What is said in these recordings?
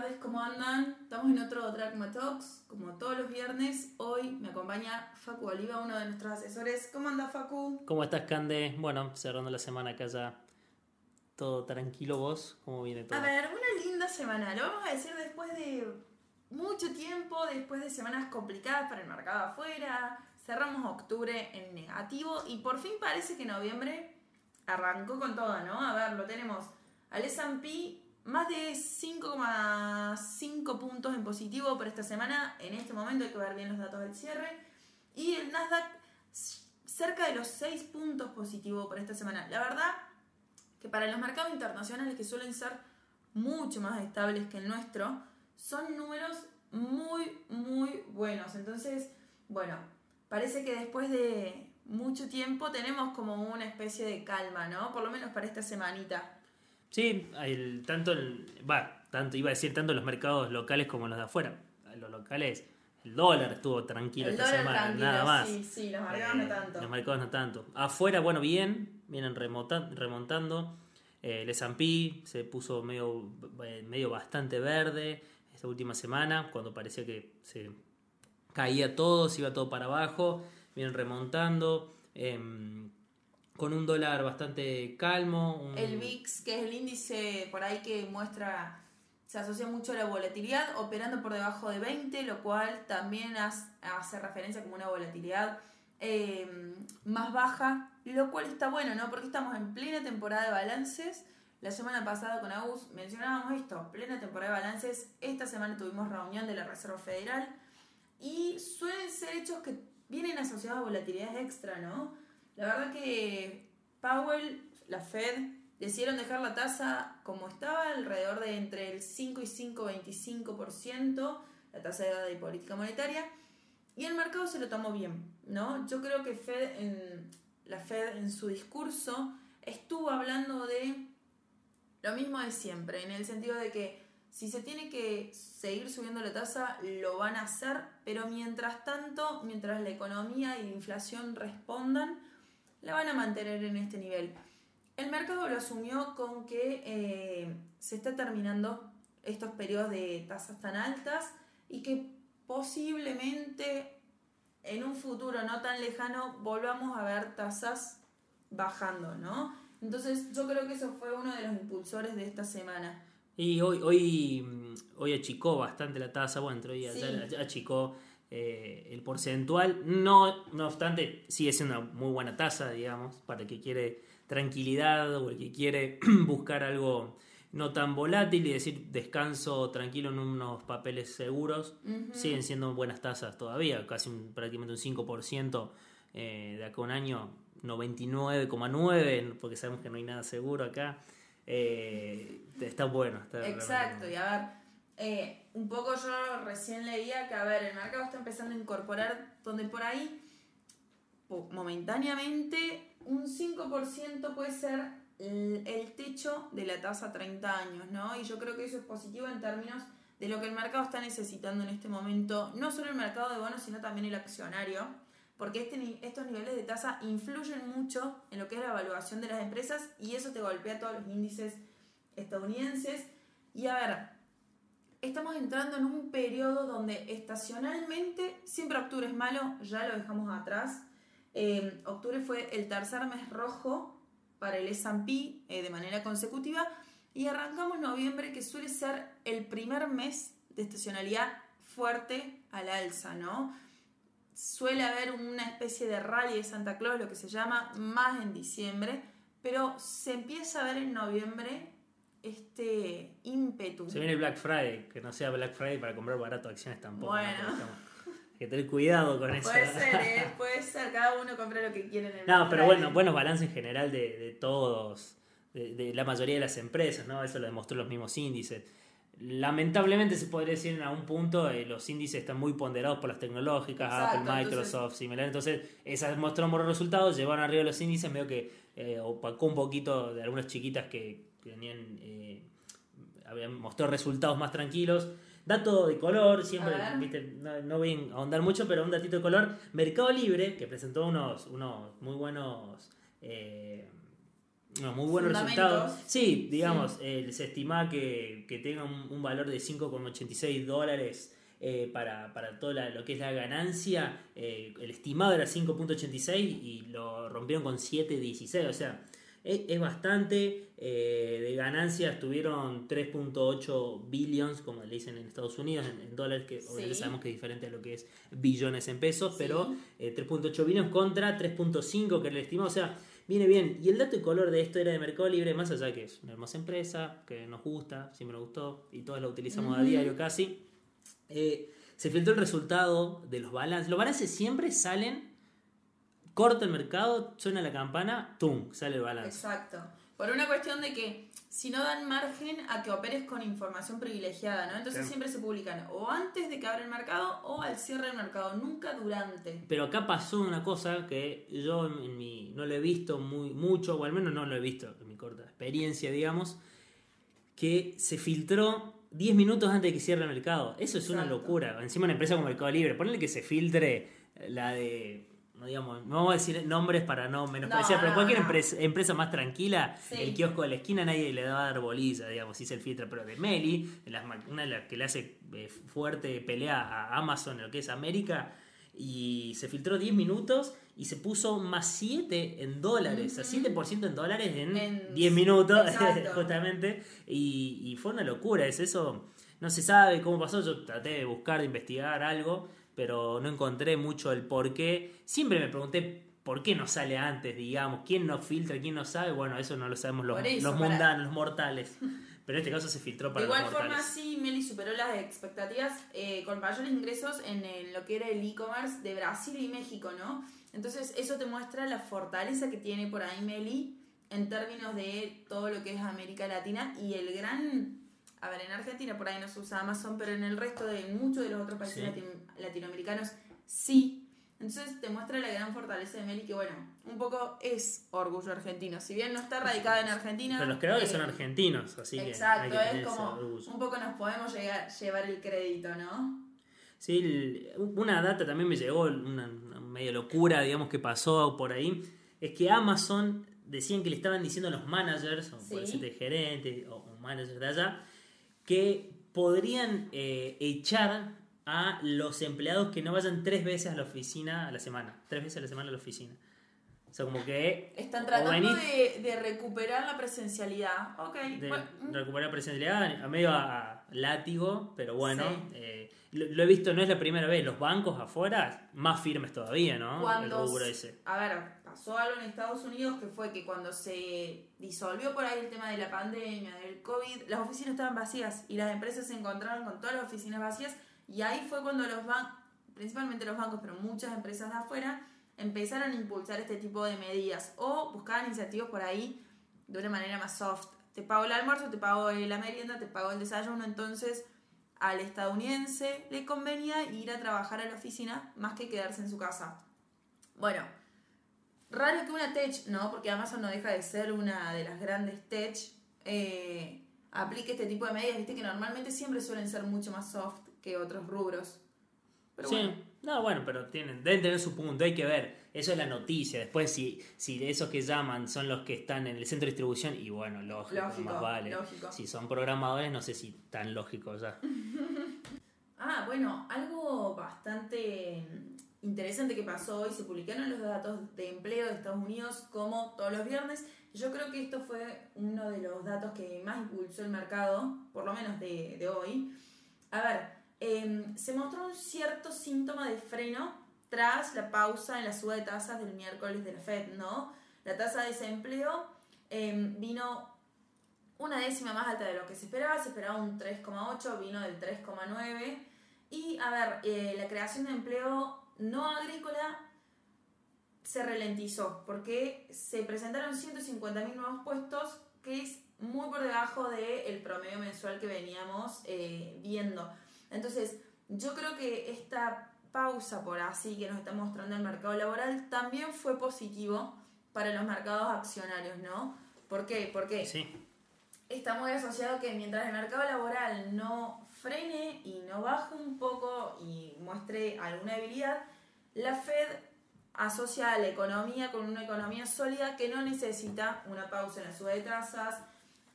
tardes, ¿cómo andan? Estamos en otro Dragma Talks, como todos los viernes. Hoy me acompaña Facu Oliva, uno de nuestros asesores. ¿Cómo anda Facu? ¿Cómo estás, Cande? Bueno, cerrando la semana acá ya todo tranquilo vos. ¿Cómo viene todo? A ver, una linda semana. Lo vamos a decir después de mucho tiempo, después de semanas complicadas para el mercado afuera. Cerramos octubre en negativo y por fin parece que noviembre arrancó con todo, ¿no? A ver, lo tenemos al S&P más de 5,5 puntos en positivo por esta semana. En este momento hay que ver bien los datos del cierre. Y el Nasdaq cerca de los 6 puntos positivo por esta semana. La verdad que para los mercados internacionales que suelen ser mucho más estables que el nuestro, son números muy, muy buenos. Entonces, bueno, parece que después de mucho tiempo tenemos como una especie de calma, ¿no? Por lo menos para esta semanita. Sí, el, tanto, el, va, tanto, iba a decir tanto los mercados locales como los de afuera. Los locales, el dólar estuvo tranquilo esta semana, nada más. Sí, sí, los mercados no eh, tanto. Los mercados no tanto. Afuera, bueno, bien, vienen remontando. Eh, el S&P se puso medio, eh, medio bastante verde esta última semana, cuando parecía que se caía todo, se iba todo para abajo, vienen remontando. Em, con un dólar bastante calmo. El VIX, que es el índice por ahí que muestra, se asocia mucho a la volatilidad, operando por debajo de 20, lo cual también hace referencia como una volatilidad eh, más baja, lo cual está bueno, ¿no? Porque estamos en plena temporada de balances. La semana pasada con Agus mencionábamos esto, plena temporada de balances. Esta semana tuvimos reunión de la Reserva Federal y suelen ser hechos que vienen asociados a volatilidades extra, ¿no? La verdad que Powell, la Fed, decidieron dejar la tasa como estaba, alrededor de entre el 5 y 5,25%, la tasa de política monetaria, y el mercado se lo tomó bien, ¿no? Yo creo que Fed en, la Fed en su discurso estuvo hablando de lo mismo de siempre, en el sentido de que si se tiene que seguir subiendo la tasa, lo van a hacer, pero mientras tanto, mientras la economía y la inflación respondan, la van a mantener en este nivel. El mercado lo asumió con que eh, se está terminando estos periodos de tasas tan altas y que posiblemente en un futuro no tan lejano volvamos a ver tasas bajando, ¿no? Entonces yo creo que eso fue uno de los impulsores de esta semana. Y hoy, hoy, hoy achicó bastante la tasa, bueno, entre hoy achicó eh, el porcentual. No, no obstante, sigue siendo una muy buena tasa, digamos, para el que quiere tranquilidad o el que quiere buscar algo no tan volátil y decir descanso tranquilo en unos papeles seguros. Siguen siendo buenas tasas todavía, casi prácticamente un 5% eh, de acá a un año, 99,9%, porque sabemos que no hay nada seguro acá. Eh, está bueno. Está Exacto, y a ver eh, un poco yo recién leía que, a ver, el mercado está empezando a incorporar donde por ahí, momentáneamente, un 5% puede ser el, techo de la tasa 30 años, ¿no? Y yo creo que eso es positivo en términos de lo que el mercado está necesitando en este momento, no solo el mercado de bonos, sino también el accionario, porque este, estos niveles de tasa influyen mucho en lo que es la evaluación de las empresas y eso te golpea todos los índices estadounidenses. Y a ver, estamos entrando en un periodo donde estacionalmente, siempre octubre es malo, ya lo dejamos atrás. Eh, octubre fue el tercer mes rojo para el S&P eh, de manera consecutiva y arrancamos noviembre que suele ser el primer mes de estacionalidad fuerte al alza, ¿no? Suele haber una especie de rally de Santa Claus, lo que se llama, más en diciembre, pero se empieza a ver en noviembre este ímpetu. Se viene el Black Friday, que no sea Black Friday para comprar barato acciones tampoco. Bueno. Hay que tener cuidado con eso. Puede ser, ¿eh? puede ser, cada uno compra lo que quiere en el No, pero bueno, buenos balances en general de, de todos, de, de, la mayoría de las empresas, ¿no? Eso lo demostró los mismos índices. Lamentablemente se podría decir en algún punto eh, los índices están muy ponderados por las tecnológicas, Apple, Microsoft, similar. Entonces, esas mostraron buenos resultados, llevaron arriba los índices, medio que eh, opacó un poquito de algunas chiquitas que, tenían, eh, habían mostrado resultados más tranquilos. Dato de color, siempre, No, voy a ahondar mucho, pero un datito de color. Mercado Libre, que presentó unos, unos muy buenos, eh, no, muy buenos resultados. Sí, digamos, eh, se estima que, que tenga un, un valor de 5,86 dólares eh, para, para todo lo que es la ganancia. Eh, el estimado era 5,86 y lo rompieron con 7,16. O sea, es, es bastante. eh, de ganancias tuvieron 3,8 billions, como le dicen en Estados Unidos, en, en dólares, que obviamente sabemos que es diferente a lo que es billones en pesos, Sí. pero eh, 3.8 billones contra 3.5 que el estimado. O sea, viene bien. Y el dato de color de esto era de Mercado Libre, más allá que es una hermosa empresa, que nos gusta, siempre nos gustó, y todos la utilizamos a diario casi. eh, se filtró el resultado de los balances. Los balances siempre salen, corta el mercado, suena la campana, ¡tum! sale el balance. Exacto. Por una cuestión de que si no dan margen a que operes con información privilegiada, ¿no? Entonces siempre se publican o antes de que abra el mercado o al cierre del mercado, nunca durante. Pero acá pasó una cosa que yo en, mi, no lo he visto muy, mucho, o al menos no lo he visto en mi corta experiencia, digamos, que se filtró 10 minutos antes de que cierre el mercado. Eso es una locura. Encima una empresa como Mercado Libre, ponle que se filtre la de... No, digamos, no vamos a decir nombres para no menospreciar, No, pero no, cualquier no. empresa, empresa más tranquila, Sí. el kiosco de la esquina nadie le va a dar bolilla, digamos, si se filtra. Pero de Meli, una de las que le hace eh, fuerte pelea a Amazon en lo que es América, y se filtró 10 minutos y se puso más 7 en dólares, Ujú. a 7% en dólares en, En- 10 minutos, Exacto. justamente, y, y fue una locura, es eso, no se sabe cómo pasó, yo traté de buscar, de investigar algo, pero no encontré mucho el por qué, siempre me pregunté por qué no sale antes, digamos, quién no filtra, quién no sabe, bueno, eso no lo sabemos los, eso, los para- mundanos, los mortales, pero en este caso se filtró para de igual los forma, sí, Meli superó las expectativas eh, con mayores ingresos en, el- lo que era el e-commerce de Brasil y México, ¿no? Entonces, eso te muestra la fortaleza que tiene por ahí Meli en términos de todo lo que es América Latina y el gran. A ver, en Argentina por ahí no se usa Amazon, pero en el resto de muchos de los otros países Sí. latinoamericanos sí. Entonces te muestra la gran fortaleza de Meli, que bueno, un poco es orgullo argentino. Si bien no está radicada en Argentina. Pero los creadores eh, son argentinos, así que Exacto, que es tener ese como orgullo. un poco nos podemos llegar, llevar el crédito, ¿no? Sí, el- una data también me llegó, una, una medio locura, digamos, que pasó por ahí, es que Amazon decían que le estaban diciendo a los managers, o Sí. puede ser de gerente, o, o managers de allá, que podrían eh, echar a los empleados que no vayan tres veces a la oficina a la semana, tres veces a la semana a la oficina. O sea, como que Están tratando venís- de, de recuperar la presencialidad. Ok, de bueno, mm, recuperar presencialidad a medio a, a látigo, pero bueno, Sí. eh, lo, lo he visto, no es la primera vez, los bancos afuera más firmes todavía, ¿no? cuando, el ese. a ver, pasó algo en Estados Unidos que fue que cuando se disolvió por ahí el tema de la pandemia, del COVID, las oficinas estaban vacías y las empresas se encontraron con todas las oficinas vacías y ahí fue cuando los bancos, principalmente los bancos, pero muchas empresas de afuera, empezaron a impulsar este tipo de medidas o buscaban incentivos por ahí de una manera más soft. Te pago el almuerzo, te pago la merienda, te pago el desayuno, entonces al estadounidense le convenía ir a trabajar a la oficina más que quedarse en su casa. Bueno, raro que una tech, ¿no? Porque Amazon no deja de ser una de las grandes tech, eh, aplique este tipo de medidas, viste que normalmente siempre suelen ser mucho más soft que otros rubros. Pero sí, bueno, no, bueno, pero tienen, deben tener su punto, hay que ver. Eso es la noticia. Después, si, si esos que llaman son los que están en el centro de distribución, y bueno, lógico, Lógico, más vale. lógico. Si son programadores, no sé si tan lógico ya. Ah, bueno, algo bastante interesante que pasó hoy, se publicaron los datos de empleo de Estados Unidos como todos los viernes. Yo creo que esto fue uno de los datos que más impulsó el mercado, por lo menos de, de hoy. A ver, em, se mostró un cierto síntoma de freno tras la pausa en la suba de tasas del miércoles de la Fed, ¿no? La tasa de desempleo em, vino una décima más alta de lo que se esperaba, se esperaba un 3,8, vino del 3,9. Y a ver, eh, la creación de empleo no agrícola se ralentizó porque se presentaron 150.000 nuevos puestos, que es muy por debajo del promedio mensual que veníamos eh, viendo. Entonces, yo creo que esta pausa por así que nos está mostrando el mercado laboral también fue positivo para los mercados accionarios, ¿no? ¿Por qué? Porque Sí, está muy asociado que mientras el mercado laboral no frene y no baje un poco y muestre alguna debilidad, la Fed asocia a la economía con una economía sólida que no necesita una pausa en la suba de tasas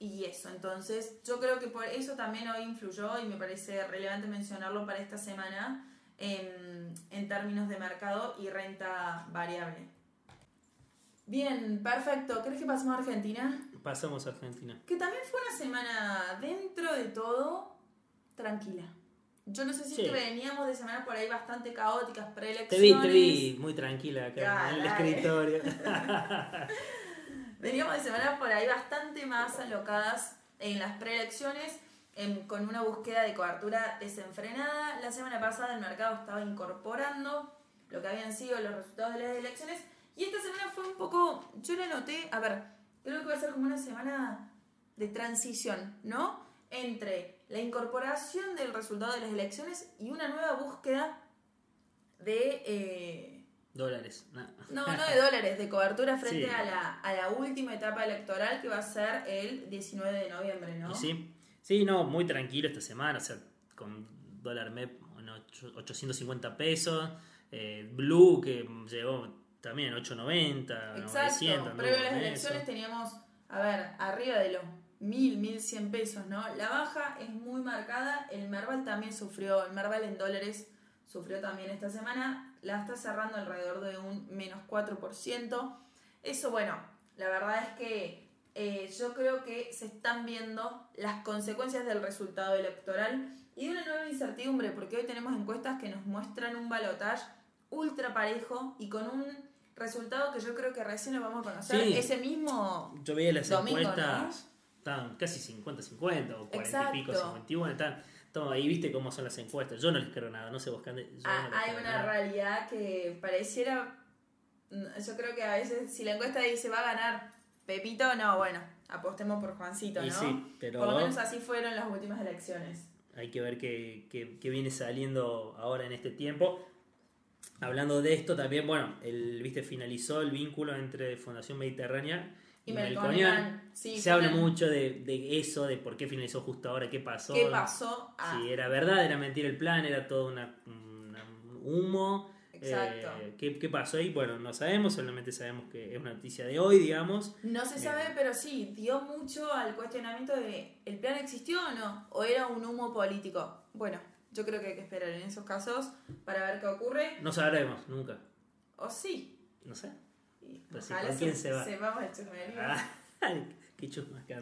y eso. Entonces, yo creo que por eso también hoy influyó y me parece relevante mencionarlo para esta semana en, en términos de mercado y renta variable. Bien, perfecto. ¿Crees que pasamos a Argentina? Pasamos a Argentina. Que también fue una semana dentro de todo tranquila. Yo no sé si Sí. es que veníamos de semanas por ahí bastante caóticas, Te preelecciones. vi, te vi muy tranquila acá en el escritorio. Veníamos de semanas por ahí bastante más alocadas en las preelecciones, en- con una búsqueda de cobertura desenfrenada. La semana pasada el mercado estaba incorporando lo que habían sido los resultados de las elecciones. Y esta semana fue un poco, yo la noté, a ver, creo que va a ser como una semana de transición, ¿no? Entre la incorporación del resultado de las elecciones y una nueva búsqueda de... eh, Dólares. no. no, no de dólares, de cobertura frente Sí. a, la, a la última etapa electoral que va a ser el 19 de noviembre, ¿no? Y sí, sí, no, muy tranquilo esta semana, o sea, con dólar MEP en ocho- 850 pesos, eh, Blue que llegó también 890, Exacto. 900, anduvo Previo a las elecciones eso. teníamos, a ver, arriba de los 1000, 1100 pesos, ¿no? La baja es muy marcada. El Merval también sufrió, el Merval en dólares sufrió también esta semana. La está cerrando alrededor de un menos 4%. Eso, bueno, la verdad es que eh, yo creo que se están viendo las consecuencias del resultado electoral y de una nueva incertidumbre, porque hoy tenemos encuestas que nos muestran un balotaje ultra parejo y con un resultado que yo creo que recién lo vamos a conocer Sí. ese mismo Yo veía las Domingo, encuestas, estaban casi 50-50 o 40 y pico, Exacto. 51, están, todo ahí viste cómo son las encuestas. Yo no les creo nada, no sé vos, Cande, Ah, no hay una nada. realidad que pareciera. mm, Yo creo que a veces, si la encuesta dice va a ganar Pepito, no, bueno, apostemos por Juancito, ¿no? Y sí, pero Por lo menos así fueron las últimas elecciones. hay que ver qué, qué- qué viene saliendo ahora en este tiempo. Hablando de esto también, bueno, el, viste, finalizó el vínculo entre Fundación Mediterránea y, Melconian. Sí, Se habla mucho de, de eso, de por qué finalizó justo ahora, qué pasó. ¿Qué pasó? Ah, Si era verdad, era mentira el plan, era todo un humo. Exacto. Eh, ¿qué, qué pasó ahí? Bueno, no sabemos, solamente sabemos que es una noticia de hoy, digamos. No se sabe, pero sí, dio mucho al cuestionamiento de ¿el plan existió o no? ¿O era un humo político? Bueno, yo creo que hay que esperar en esos casos para ver qué ocurre. No sabremos, nunca. O sí. No sé. Y Pero sí, ojalá ¿con quién se va? sepamos el chusmerío. Ah, qué.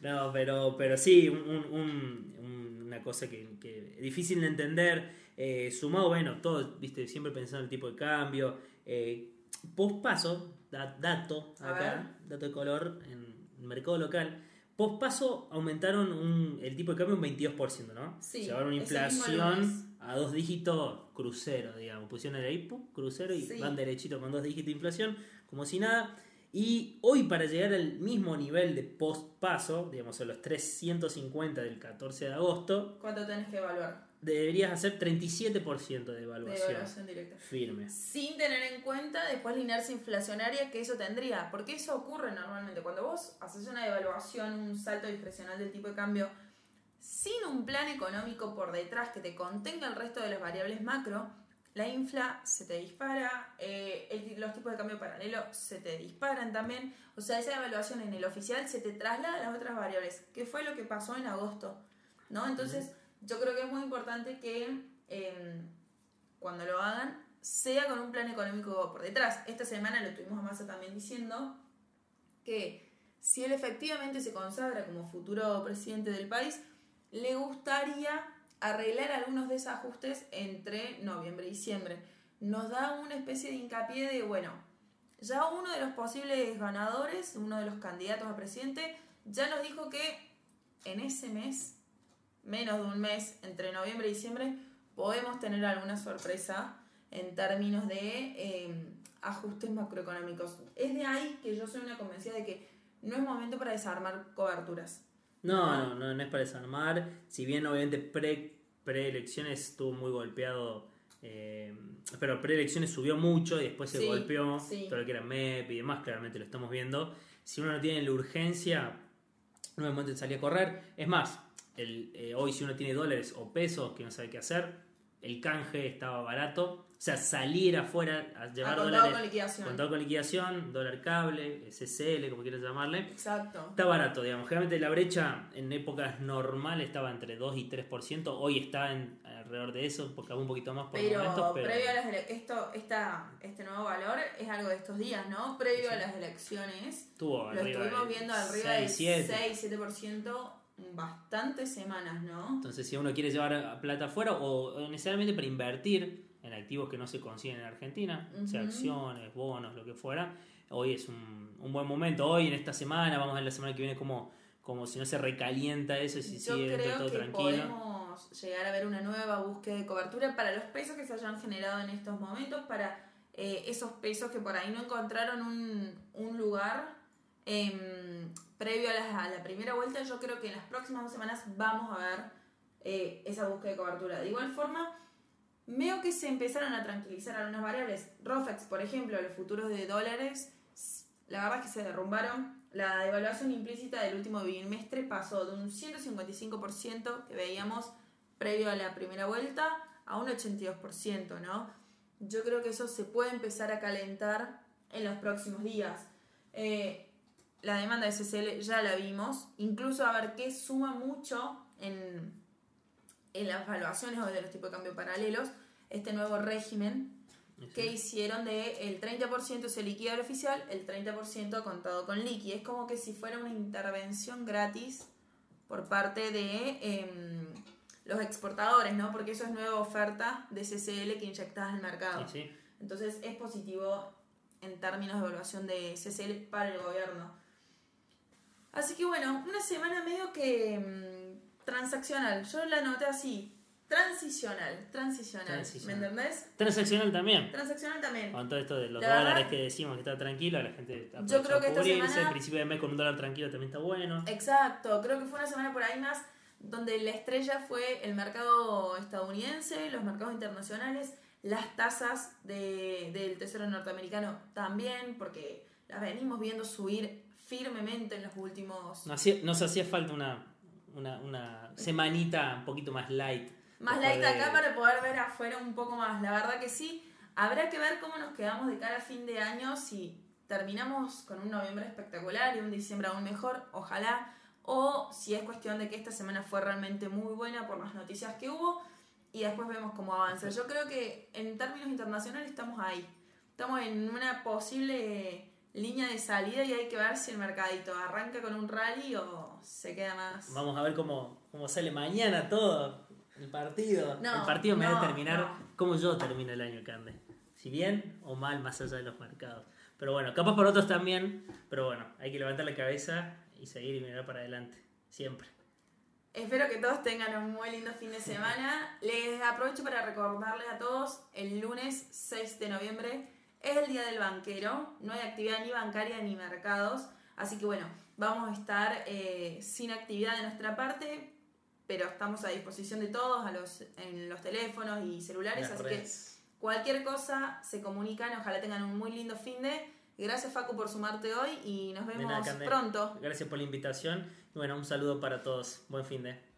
No, pero, pero sí, un- un- un- un- una cosa que, que es difícil de entender. eh, sumado, bueno, todo, viste, siempre pensando en el tipo de cambio. Eh, pospaso, da- dato A acá, dato de color en el mercado local. Pospaso aumentaron un- el tipo de cambio un 22%, ¿no? Sí, Llevaron una inflación. A dos dígitos crucero, digamos. Pusieron el ahí, pum, crucero y Sí. van derechito con dos dígitos de inflación, como si nada. Y hoy para llegar al mismo nivel de post-paso, digamos a los 350 del 14 de agosto, ¿Cuánto tenés que evaluar? deberías hacer 37% de De evaluación. evaluación directa. Firme. Sin tener en cuenta después la inercia inflacionaria que eso tendría. Porque eso ocurre normalmente. Cuando vos haces una evaluación, un salto discrecional del tipo de cambio, sin un plan económico por detrás que te contenga el resto de las variables macro, la infla se te dispara, eh, el- los tipos de cambio paralelo se te disparan también. O sea, esa evaluación en el oficial se te traslada a las otras variables, que fue lo que pasó en agosto. ¿no? Entonces, yo creo que es muy importante que eh, cuando lo hagan sea con un plan económico por detrás. Esta semana lo tuvimos a Massa también diciendo que si él efectivamente se consagra como futuro presidente del país, le gustaría arreglar algunos desajustes entre noviembre y diciembre. Nos da una especie de hincapié de, bueno, ya uno de los posibles ganadores, uno de los candidatos a presidente, ya nos dijo que en ese mes, menos de un mes, entre noviembre y diciembre, podemos tener alguna sorpresa en términos de eh, ajustes macroeconómicos. Es de ahí que yo soy una convencida de que no es momento para desarmar coberturas. No, no, no, no es para desarmar. Si bien obviamente pre, preelecciones estuvo muy golpeado, eh, pero preelecciones subió mucho y después se Sí, golpeó sí. todo lo que era MEP y demás, claramente lo estamos viendo. Si uno no tiene la urgencia, no es momento salir a correr. Es más, el, eh, hoy si uno tiene dólares o pesos que no sabe qué hacer, el canje estaba barato. O sea, salir afuera a llevar A contado dólares. con liquidación. contado con liquidación, dólar cable, SSL, como quieras llamarle. Exacto. Está barato, digamos. Generalmente la brecha en épocas normales estaba entre 2 y 3%. Hoy está en alrededor de eso, porque un poquito más por Pero, momentos. Pero previo a las esto, esta, este nuevo valor es algo de estos días, ¿no? Previo a las elecciones, estuvo lo estuvimos viendo arriba 6, 7. del 6-7% bastantes semanas, ¿no? Entonces, si uno quiere llevar plata afuera o, necesariamente para invertir en activos que no se consiguen en Argentina, sea acciones, bonos, lo que fuera, hoy es un, un buen momento. Hoy, en esta semana, vamos a ver la semana que viene cómo, como si no se recalienta eso y si Yo sigue creo todo que tranquilo. podemos llegar a ver una nueva búsqueda de cobertura para los pesos que se hayan generado en estos momentos, para eh, esos pesos que por ahí no encontraron un, un lugar em, previo a la, a la primera vuelta. Yo creo que en las próximas dos semanas vamos a ver eh, esa búsqueda de cobertura. De igual forma, veo que se empezaron a tranquilizar algunas variables. ROFEX, por ejemplo, los futuros de dólares, la verdad es que se derrumbaron. La devaluación implícita del último bimestre pasó de un 155% que veíamos previo a la primera vuelta a un 82%, ¿no? Yo creo que eso se puede empezar a calentar en los próximos días. Eh, la demanda de SSL ya la vimos, incluso a ver qué suma mucho en, en las evaluaciones o de los tipos de cambio paralelos, este nuevo régimen que hicieron de el 30% se liquida al oficial, el 30% contado con liqui. Es como que si fuera una intervención gratis por parte de em, los exportadores, ¿no? Porque eso es nueva oferta de CCL que inyectas al mercado. Sí, sí. Entonces es positivo en términos de evaluación de CCL para el gobierno. Así que bueno, una semana medio que mm, transaccional. Yo la noté así. Transicional, transicional. Transicional. ¿Me entendés? Transaccional también. Transaccional también. Con todo esto de los La verdad- dólares que decimos que está tranquilo, la gente Yo creo que a esta cubrirse, semana- el principio de mes con un dólar tranquilo también está bueno. Exacto, creo que fue una semana por ahí más donde la estrella fue el mercado estadounidense, los mercados internacionales, las tasas de- del Tesoro norteamericano también, porque las venimos viendo subir firmemente en los últimos... Nos, hacía- nos hacía falta una, una, una semanita un poquito más light. Más light de- acá para poder ver afuera un poco más. La verdad que sí. Habrá que ver cómo nos quedamos de cara a fin de año. Si terminamos con un noviembre espectacular y un diciembre aún mejor, ojalá. O si es cuestión de que esta semana fue realmente muy buena por las noticias que hubo. Y después vemos cómo avanza. Yo creo que en términos internacionales estamos ahí. Estamos en una posible línea de salida y hay que ver si el mercadito arranca con un rally o se queda más. Vamos a ver cómo, cómo sale mañana todo el partido. No, el partido me va a determinar no. cómo yo termino el año, Cande. Si bien o mal, más allá de los mercados. Pero bueno, capaz por otros también. Pero bueno, hay que levantar la cabeza y seguir y mirar para adelante. Siempre. Espero que todos tengan un muy lindo fin de semana. Les aprovecho para recordarles a todos, el lunes 6 de noviembre es el Día del Banquero. No hay actividad ni bancaria ni mercados. Así que bueno, vamos a estar eh, sin actividad de nuestra parte, pero estamos a disposición de todos a los, en los teléfonos y celulares. Así redes. que cualquier cosa se comunican. Ojalá tengan un muy lindo fin de. Gracias Facu por sumarte hoy y nos vemos nada, pronto. Gracias por la invitación. Y bueno, un saludo para todos. Buen fin de.